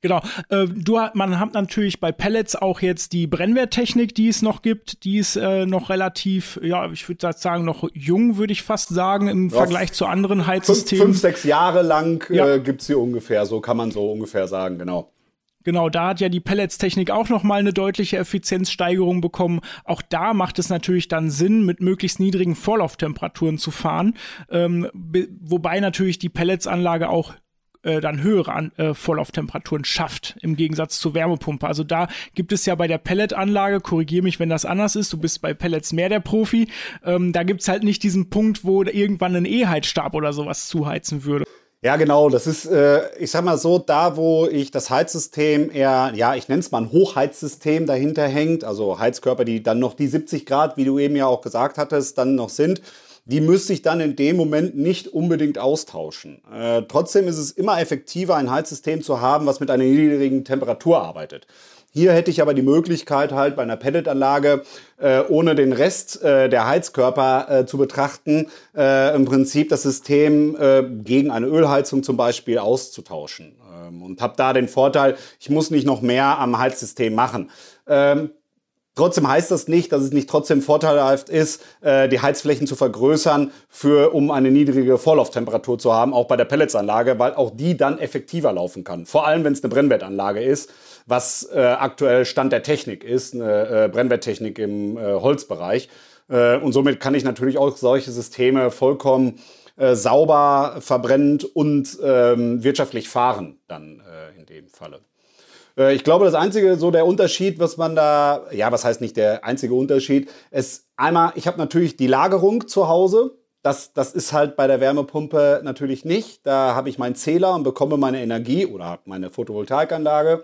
Genau. Äh, du, man hat natürlich bei Pellets auch jetzt die Brennwerttechnik, die es noch gibt. Die ist äh, noch relativ, ja, ich würde sagen, noch jung, würde ich fast sagen, im ja, Vergleich zu anderen Heizsystemen. Fünf, fünf sechs Jahre lang äh, ja. gibt es sie ungefähr, so kann man so ungefähr sagen, genau. Genau, da hat ja die Pellets-Technik auch nochmal eine deutliche Effizienzsteigerung bekommen. Auch da macht es natürlich dann Sinn, mit möglichst niedrigen Vorlauftemperaturen zu fahren. Ähm, wobei natürlich die Pelletsanlage auch äh, dann höhere An äh, Vorlauftemperaturen schafft, im Gegensatz zur Wärmepumpe. Also da gibt es ja bei der Pelletanlage, korrigiere mich, wenn das anders ist, du bist bei Pellets mehr der Profi, ähm, da gibt's halt nicht diesen Punkt, wo irgendwann ein E-Heizstab oder sowas zuheizen würde. Ja, genau. Das ist, äh, ich sag mal so, da, wo ich das Heizsystem eher, ja, ich nenne es mal ein Hochheizsystem dahinter hängt, also Heizkörper, die dann noch die 70 Grad, wie du eben ja auch gesagt hattest, dann noch sind, die müsste ich dann in dem Moment nicht unbedingt austauschen. Äh, trotzdem ist es immer effektiver, ein Heizsystem zu haben, was mit einer niedrigen Temperatur arbeitet. Hier hätte ich aber die Möglichkeit, halt bei einer Pelletanlage, äh, ohne den Rest äh, der Heizkörper äh, zu betrachten, äh, im Prinzip das System äh, gegen eine Ölheizung zum Beispiel auszutauschen. Ähm, und habe da den Vorteil, ich muss nicht noch mehr am Heizsystem machen. Ähm, Trotzdem heißt das nicht, dass es nicht trotzdem vorteilhaft ist, äh, die Heizflächen zu vergrößern, für, um eine niedrige Vorlauftemperatur zu haben, auch bei der Pelletsanlage, weil auch die dann effektiver laufen kann. Vor allem, wenn es eine Brennwertanlage ist, was äh, aktuell Stand der Technik ist, eine äh, Brennwerttechnik im Holzbereich. Und somit kann ich natürlich auch solche Systeme vollkommen sauber verbrennt und ähm, wirtschaftlich fahren, dann in dem Falle. Äh, ich glaube, das einzige, so der Unterschied, was man da, ja, was heißt nicht der einzige Unterschied, ist einmal, ich habe natürlich die Lagerung zu Hause. Das, das ist halt bei der Wärmepumpe natürlich nicht. Da habe ich meinen Zähler und bekomme meine Energie oder meine Photovoltaikanlage.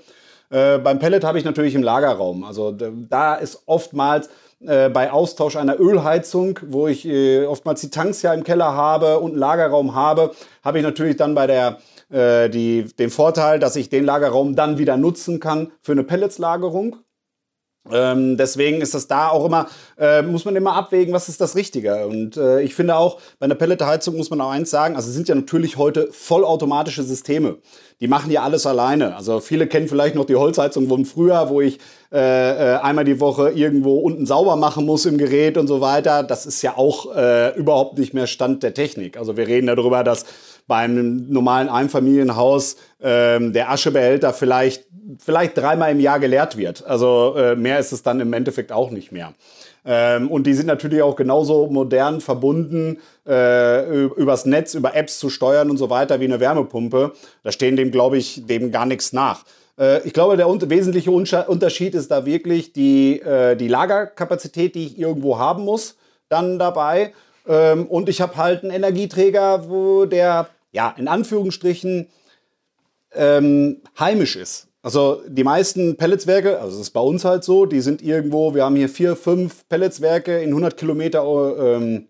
Äh, beim Pellet habe ich natürlich im Lagerraum. Also da ist oftmals äh, bei Austausch einer Ölheizung, wo ich äh, oftmals die Tanks ja im Keller habe und einen Lagerraum habe, habe ich natürlich dann bei der äh, die, den Vorteil, dass ich den Lagerraum dann wieder nutzen kann für eine Pelletslagerung. Ähm, deswegen ist das da auch immer, äh, muss man immer abwägen, was ist das Richtige. Und äh, ich finde auch, bei einer Pelletheizung muss man auch eins sagen, also es sind ja natürlich heute vollautomatische Systeme. Die machen ja alles alleine. Also viele kennen vielleicht noch die Holzheizung von früher, wo ich äh, äh, einmal die Woche irgendwo unten sauber machen muss im Gerät und so weiter. Das ist ja auch äh, überhaupt nicht mehr Stand der Technik. Also wir reden darüber, dass beim normalen Einfamilienhaus ähm, der Aschebehälter vielleicht, vielleicht dreimal im Jahr geleert wird. Also äh, mehr ist es dann im Endeffekt auch nicht mehr. Ähm, und die sind natürlich auch genauso modern verbunden, äh, übers Netz, über Apps zu steuern und so weiter wie eine Wärmepumpe. Da stehen dem, glaube ich, dem gar nichts nach. Äh, ich glaube, der un wesentliche Unterschied ist da wirklich die, äh, die Lagerkapazität, die ich irgendwo haben muss, dann dabei. Ähm, und ich habe halt einen Energieträger, wo der ja, in Anführungsstrichen ähm, heimisch ist. Also die meisten Pelletswerke, also das ist bei uns halt so, die sind irgendwo, wir haben hier vier, fünf Pelletswerke in 100 Kilometer ähm,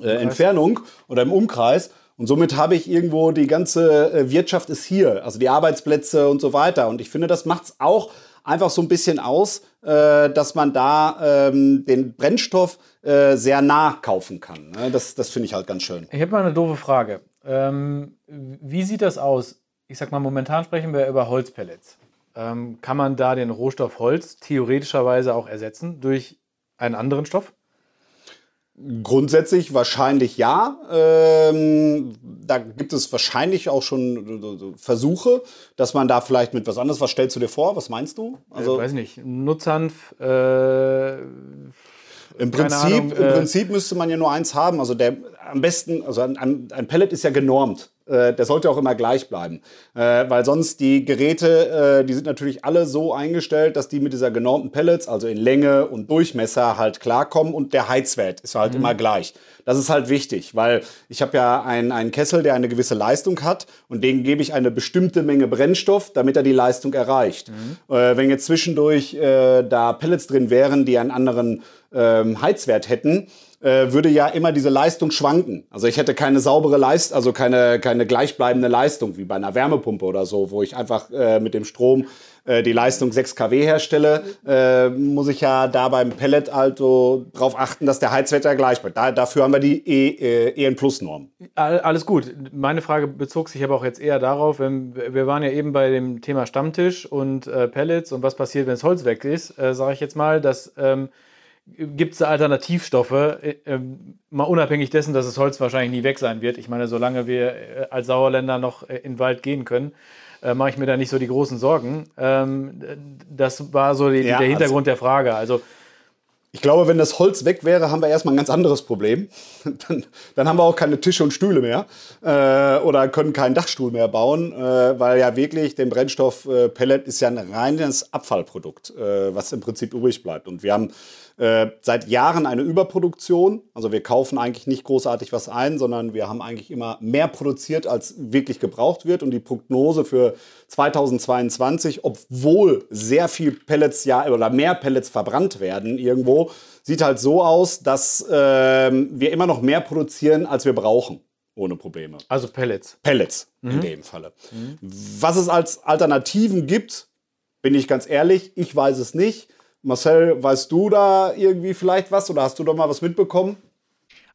äh, Entfernung oder im Umkreis. Und somit habe ich irgendwo die ganze äh, Wirtschaft ist hier, also die Arbeitsplätze und so weiter. Und ich finde, das macht es auch einfach so ein bisschen aus, äh, dass man da ähm, den Brennstoff äh, sehr nah kaufen kann. Ne? Das, das finde ich halt ganz schön. Ich habe mal eine doofe Frage. Ähm, wie sieht das aus? Ich sag mal, momentan sprechen wir über Holzpellets. Ähm, kann man da den Rohstoff Holz theoretischerweise auch ersetzen durch einen anderen Stoff? Grundsätzlich wahrscheinlich ja. Ähm, da gibt es wahrscheinlich auch schon Versuche, dass man da vielleicht mit was anderes. Was stellst du dir vor? Was meinst du? Also, ich weiß nicht. Nutzhanf, äh, im Prinzip, Ahnung, Im äh, Prinzip müsste man ja nur eins haben. Also der am besten, also ein, ein Pellet ist ja genormt. Äh, der sollte auch immer gleich bleiben. Äh, weil sonst die Geräte, die sind natürlich alle so eingestellt, dass die mit dieser genormten Pellets, also in Länge und Durchmesser, halt klarkommen und der Heizwert ist halt mhm. immer gleich. Das ist halt wichtig, weil ich habe ja einen, einen Kessel, der eine gewisse Leistung hat und dem gebe ich eine bestimmte Menge Brennstoff, damit er die Leistung erreicht. Mhm. Wenn jetzt zwischendurch da Pellets drin wären, die einen anderen ähm, Heizwert hätten, äh, würde ja immer diese Leistung schwanken. Also ich hätte keine saubere Leistung, also keine, keine gleichbleibende Leistung, wie bei einer Wärmepumpe oder so, wo ich einfach äh, mit dem Strom äh, die Leistung 6 kW herstelle, äh, muss ich ja da beim Pellet also darauf achten, dass der Heizwert gleich bleibt. Da, dafür haben wir die e, äh, EN Plus Norm. Alles gut. Meine Frage bezog sich aber auch jetzt eher darauf, wenn, wir waren ja eben bei dem Thema Stammtisch und äh, Pellets und was passiert, wenn das Holz weg ist, äh, sage ich jetzt mal, dass ähm, gibt es Alternativstoffe, äh, ähm, mal unabhängig dessen, dass das Holz wahrscheinlich nie weg sein wird. Ich meine, solange wir äh, als Sauerländer noch äh, in den Wald gehen können, mache ich mir da nicht so die großen Sorgen. Ähm, das war so die, ja, der Hintergrund also, der Frage. Also ich glaube, wenn das Holz weg wäre, haben wir erstmal ein ganz anderes Problem. [laughs] Dann, dann haben wir auch keine Tische und Stühle mehr äh, oder können keinen Dachstuhl mehr bauen, äh, weil ja wirklich der Brennstoff äh, Pellet ist ja ein reines Abfallprodukt, äh, was im Prinzip übrig bleibt. Und wir haben äh, seit Jahren eine Überproduktion. Also wir kaufen eigentlich nicht großartig was ein, sondern wir haben eigentlich immer mehr produziert, als wirklich gebraucht wird. Und die Prognose für 2022, obwohl sehr viel Pellets ja oder mehr Pellets verbrannt werden irgendwo, sieht halt so aus, dass äh, wir immer noch mehr produzieren, als wir brauchen. Ohne Probleme. Also Pellets. Pellets mhm. in dem Falle. Mhm. Was es als Alternativen gibt, bin ich ganz ehrlich, ich weiß es nicht. Marcel, weißt du da irgendwie vielleicht was oder hast du da mal was mitbekommen?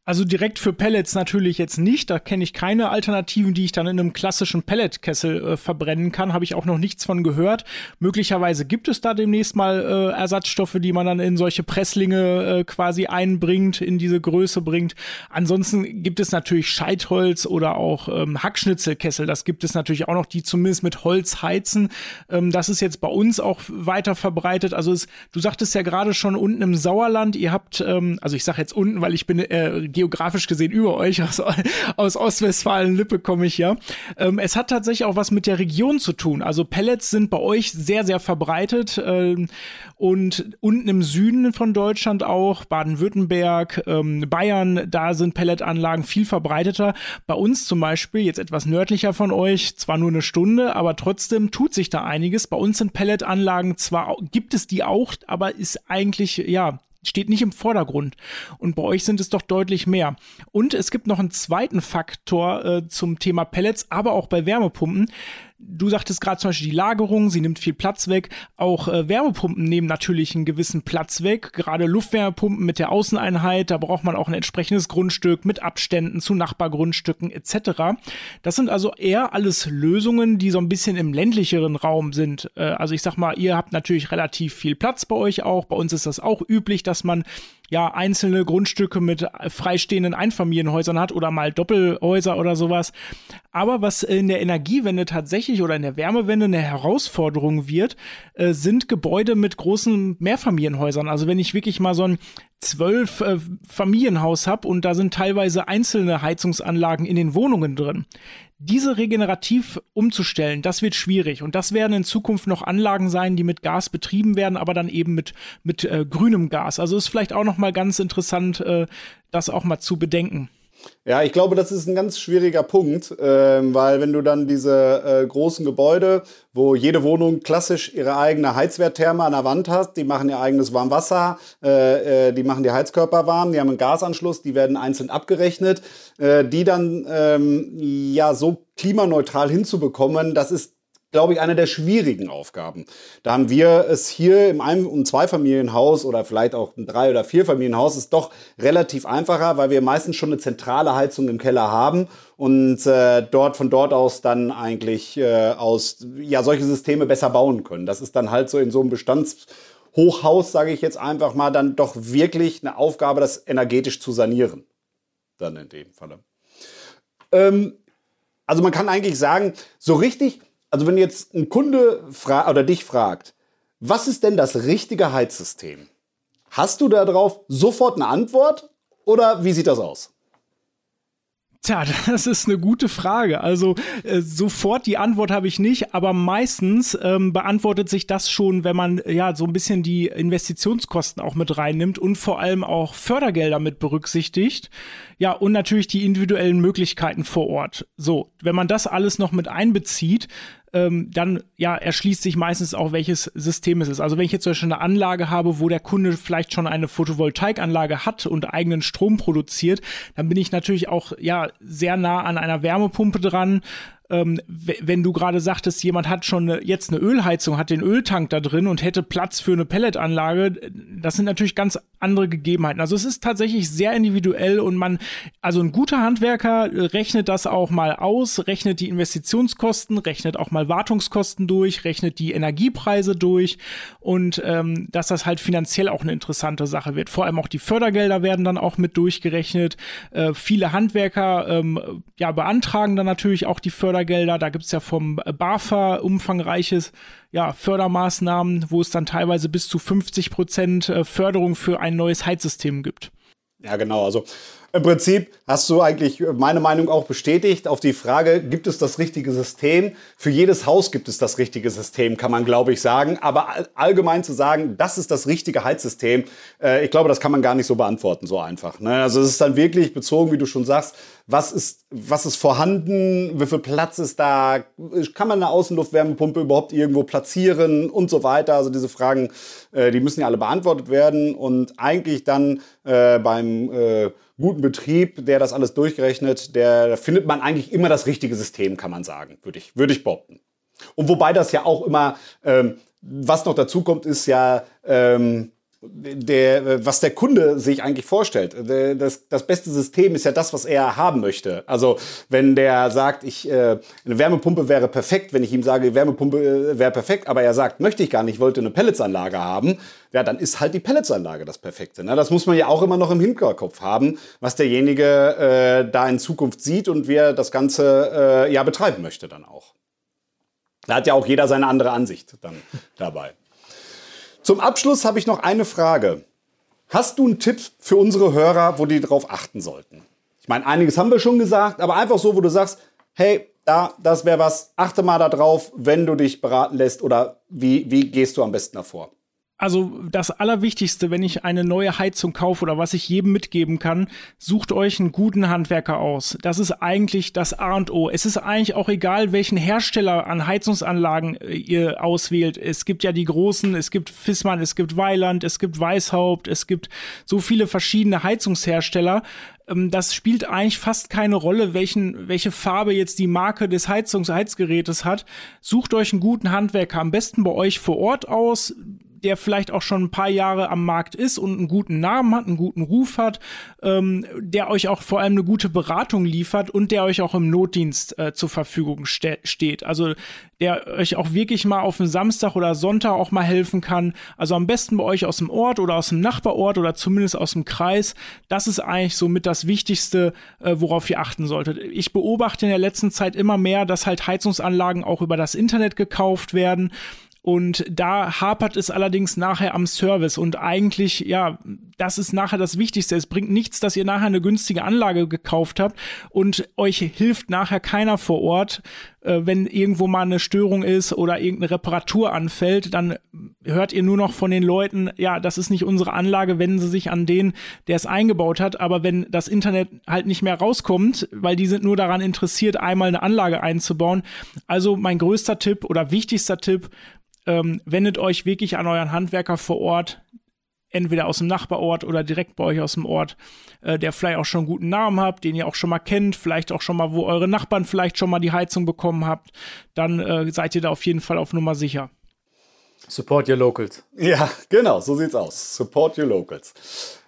Also direkt für Pellets natürlich jetzt nicht. Da kenne ich keine Alternativen, die ich dann in einem klassischen Pelletkessel äh, verbrennen kann. Habe ich auch noch nichts von gehört. Möglicherweise gibt es da demnächst mal äh, Ersatzstoffe, die man dann in solche Presslinge äh, quasi einbringt, in diese Größe bringt. Ansonsten gibt es natürlich Scheitholz oder auch ähm, Hackschnitzelkessel. Das gibt es natürlich auch noch, die zumindest mit Holz heizen. Ähm, das ist jetzt bei uns auch weiter verbreitet. Also es, du sagtest ja gerade schon unten im Sauerland, ihr habt, ähm, also ich sage jetzt unten, weil ich bin äh, geografisch gesehen über euch, aus, aus Ostwestfalen-Lippe komme ich ja. Ähm, es hat tatsächlich auch was mit der Region zu tun. Also Pellets sind bei euch sehr, sehr verbreitet ähm, und unten im Süden von Deutschland auch, Baden-Württemberg, ähm, Bayern, da sind Pelletanlagen viel verbreiteter. Bei uns zum Beispiel, jetzt etwas nördlicher von euch, zwar nur eine Stunde, aber trotzdem tut sich da einiges. Bei uns sind Pelletanlagen zwar, gibt es die auch, aber ist eigentlich, ja, steht nicht im Vordergrund. Und bei euch sind es doch deutlich mehr. Und es gibt noch einen zweiten Faktor äh, zum Thema Pellets, aber auch bei Wärmepumpen. Du sagtest gerade zum Beispiel die Lagerung, sie nimmt viel Platz weg. Auch äh, Wärmepumpen nehmen natürlich einen gewissen Platz weg. Gerade Luftwärmepumpen mit der Außeneinheit, da braucht man auch ein entsprechendes Grundstück mit Abständen zu Nachbargrundstücken etc. Das sind also eher alles Lösungen, die so ein bisschen im ländlicheren Raum sind. Äh, also ich sag mal, ihr habt natürlich relativ viel Platz bei euch auch. Bei uns ist das auch üblich, dass man ja einzelne Grundstücke mit freistehenden Einfamilienhäusern hat oder mal Doppelhäuser oder sowas. Aber was in der Energiewende tatsächlich oder in der Wärmewende eine Herausforderung wird, äh, sind Gebäude mit großen Mehrfamilienhäusern. Also wenn ich wirklich mal so ein zwölf äh, Familienhaus habe und da sind teilweise einzelne Heizungsanlagen in den Wohnungen drin diese regenerativ umzustellen, das wird schwierig. Und das werden in Zukunft noch Anlagen sein, die mit Gas betrieben werden, aber dann eben mit, mit äh, grünem Gas. Also ist vielleicht auch noch mal ganz interessant, äh, das auch mal zu bedenken. Ja, ich glaube, das ist ein ganz schwieriger Punkt, äh, weil wenn du dann diese äh, großen Gebäude, wo jede Wohnung klassisch ihre eigene Heizwerttherme an der Wand hat, die machen ihr eigenes Warmwasser, äh, äh, die machen die Heizkörper warm, die haben einen Gasanschluss, die werden einzeln abgerechnet, äh, die dann ähm, ja so klimaneutral hinzubekommen, das ist glaube ich, eine der schwierigen Aufgaben. Da haben wir es hier im Ein- und Zweifamilienhaus oder vielleicht auch ein Drei- oder Vierfamilienhaus ist doch relativ einfacher, weil wir meistens schon eine zentrale Heizung im Keller haben und äh, dort von dort aus dann eigentlich äh, aus ja solche Systeme besser bauen können. Das ist dann halt so in so einem Bestandshochhaus, sage ich jetzt einfach mal, dann doch wirklich eine Aufgabe, das energetisch zu sanieren. Dann in dem Falle. Ähm, also man kann eigentlich sagen, so richtig also wenn jetzt ein Kunde oder dich fragt, was ist denn das richtige Heizsystem? Hast du darauf sofort eine Antwort oder wie sieht das aus? Tja, das ist eine gute Frage. Also äh, sofort die Antwort habe ich nicht, aber meistens ähm, beantwortet sich das schon, wenn man ja so ein bisschen die Investitionskosten auch mit reinnimmt und vor allem auch Fördergelder mit berücksichtigt. Ja, und natürlich die individuellen Möglichkeiten vor Ort. So, wenn man das alles noch mit einbezieht, ähm, dann ja erschließt sich meistens auch, welches System es ist. Also wenn ich jetzt zum Beispiel eine Anlage habe, wo der Kunde vielleicht schon eine Photovoltaikanlage hat und eigenen Strom produziert, dann bin ich natürlich auch ja sehr nah an einer Wärmepumpe dran ähm, wenn du gerade sagtest, jemand hat schon eine, jetzt eine Ölheizung, hat den Öltank da drin und hätte Platz für eine Pelletanlage, das sind natürlich ganz andere Gegebenheiten. Also es ist tatsächlich sehr individuell und man, also ein guter Handwerker rechnet das auch mal aus, rechnet die Investitionskosten, rechnet auch mal Wartungskosten durch, rechnet die Energiepreise durch und ähm, dass das halt finanziell auch eine interessante Sache wird. Vor allem auch die Fördergelder werden dann auch mit durchgerechnet. Äh, viele Handwerker ähm, ja, beantragen dann natürlich auch die Fördergelder Fördergelder. Da gibt es ja vom BAFA umfangreiches ja, Fördermaßnahmen, wo es dann teilweise bis zu 50 Prozent äh, Förderung für ein neues Heizsystem gibt. Ja, genau. Also im Prinzip hast du eigentlich meine Meinung auch bestätigt auf die Frage, gibt es das richtige System? Für jedes Haus gibt es das richtige System, kann man glaube ich sagen. Aber allgemein zu sagen, das ist das richtige Heizsystem, äh, ich glaube, das kann man gar nicht so beantworten, so einfach. Ne? Also es ist dann wirklich bezogen, wie du schon sagst, was ist, was ist vorhanden, wie viel Platz ist da, kann man eine Außenluftwärmepumpe überhaupt irgendwo platzieren und so weiter. Also diese Fragen, äh, die müssen ja alle beantwortet werden und eigentlich dann äh, beim äh, guten Betrieb, der das alles durchgerechnet, der da findet man eigentlich immer das richtige System, kann man sagen, würde ich, würde ich behaupten. Und wobei das ja auch immer, ähm, was noch dazu kommt, ist ja, ähm, der, was der Kunde sich eigentlich vorstellt. Das, das beste System ist ja das, was er haben möchte. Also wenn der sagt, ich, äh, eine Wärmepumpe wäre perfekt, wenn ich ihm sage, Wärmepumpe äh, wäre perfekt, aber er sagt, möchte ich gar nicht, wollte eine Pelletsanlage haben, ja, dann ist halt die Pelletsanlage das Perfekte. Ne? Das muss man ja auch immer noch im Hinterkopf haben, was derjenige äh, da in Zukunft sieht und wie er das Ganze äh, ja betreiben möchte dann auch. Da hat ja auch jeder seine andere Ansicht dann dabei. Zum Abschluss habe ich noch eine Frage. Hast du einen Tipp für unsere Hörer, wo die darauf achten sollten? Ich meine, einiges haben wir schon gesagt, aber einfach so, wo du sagst, hey, da, das wäre was, achte mal darauf, wenn du dich beraten lässt oder wie, wie gehst du am besten davor? Also das Allerwichtigste, wenn ich eine neue Heizung kaufe oder was ich jedem mitgeben kann, sucht euch einen guten Handwerker aus. Das ist eigentlich das A und O. Es ist eigentlich auch egal, welchen Hersteller an Heizungsanlagen äh, ihr auswählt. Es gibt ja die großen, es gibt Fissmann, es gibt Weiland, es gibt Weishaupt, es gibt so viele verschiedene Heizungshersteller ähm, das spielt eigentlich fast keine Rolle, welchen, welche Farbe jetzt die Marke des Heizungs Heizgerätes hat. Sucht euch einen guten Handwerker, am besten bei euch vor Ort aus der vielleicht auch schon ein paar Jahre am Markt ist und einen guten Namen hat, einen guten Ruf hat, ähm, der euch auch vor allem eine gute Beratung liefert und der euch auch im Notdienst äh, zur Verfügung ste steht. Also der euch auch wirklich mal auf einen Samstag oder Sonntag auch mal helfen kann. Also am besten bei euch aus dem Ort oder aus dem Nachbarort oder zumindest aus dem Kreis. Das ist eigentlich somit das Wichtigste, äh, worauf ihr achten solltet. Ich beobachte in der letzten Zeit immer mehr, dass halt Heizungsanlagen auch über das Internet gekauft werden. Und da hapert es allerdings nachher am Service. Und eigentlich, ja, das ist nachher das Wichtigste. Es bringt nichts, dass ihr nachher eine günstige Anlage gekauft habt und euch hilft nachher keiner vor Ort. Äh, wenn irgendwo mal eine Störung ist oder irgendeine Reparatur anfällt, dann hört ihr nur noch von den Leuten, ja, das ist nicht unsere Anlage, wenden sie sich an den, der es eingebaut hat. Aber wenn das Internet halt nicht mehr rauskommt, weil die sind nur daran interessiert, einmal eine Anlage einzubauen. Also mein größter Tipp oder wichtigster Tipp, ähm, wendet euch wirklich an euren Handwerker vor Ort, entweder aus dem Nachbarort oder direkt bei euch aus dem Ort, äh, der vielleicht auch schon einen guten Namen habt, den ihr auch schon mal kennt, vielleicht auch schon mal, wo eure Nachbarn vielleicht schon mal die Heizung bekommen habt, dann äh, seid ihr da auf jeden Fall auf Nummer sicher. Support your locals. Ja, genau, so sieht's aus. Support your locals.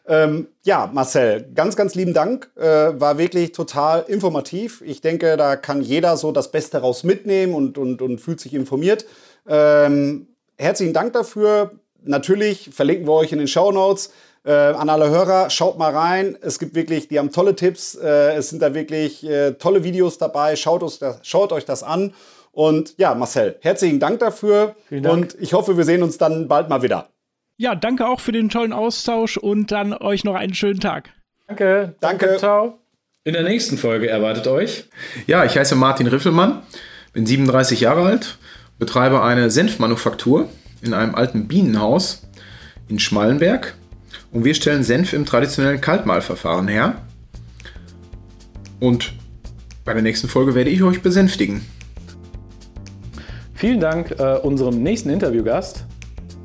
Ähm, ja, Marcel, ganz, ganz lieben Dank. Äh, war wirklich total informativ. Ich denke, da kann jeder so das Beste raus mitnehmen und, und, und fühlt sich informiert. Ähm, herzlichen Dank dafür. Natürlich verlinken wir euch in den Show Notes. Äh, an alle Hörer, schaut mal rein. Es gibt wirklich, die haben tolle Tipps. Äh, es sind da wirklich äh, tolle Videos dabei. Schaut, uns das, schaut euch das an. Und ja, Marcel, herzlichen Dank dafür. Dank. Und ich hoffe, wir sehen uns dann bald mal wieder. Ja, danke auch für den tollen Austausch und dann euch noch einen schönen Tag. Danke. Danke. danke ciao. In der nächsten Folge erwartet euch. Ja, ich heiße Martin Riffelmann, bin 37 Jahre alt, betreibe eine Senfmanufaktur in einem alten Bienenhaus in Schmallenberg und wir stellen Senf im traditionellen Kaltmahlverfahren her. Und bei der nächsten Folge werde ich euch besänftigen. Vielen Dank äh, unserem nächsten Interviewgast.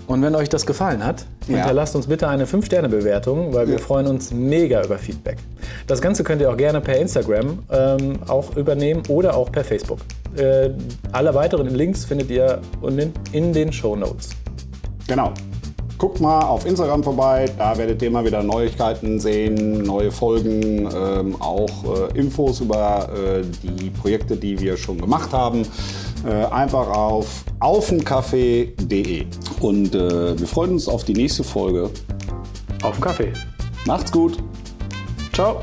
Und wenn euch das gefallen hat, Ja. hinterlasst uns bitte eine 5-Sterne-Bewertung, weil wir freuen uns mega über Feedback. Das Ganze könnt ihr auch gerne per Instagram ähm, auch übernehmen oder auch per Facebook. Äh, alle weiteren Links findet ihr unten in den Show Notes. Genau. Guckt mal auf Instagram vorbei, da werdet ihr immer wieder Neuigkeiten sehen, neue Folgen, ähm, auch äh, Infos über äh, die Projekte, die wir schon gemacht haben. Äh, einfach auf aufenkaffee.de. Und äh, wir freuen uns auf die nächste Folge. Auf den Kaffee. Macht's gut! Ciao.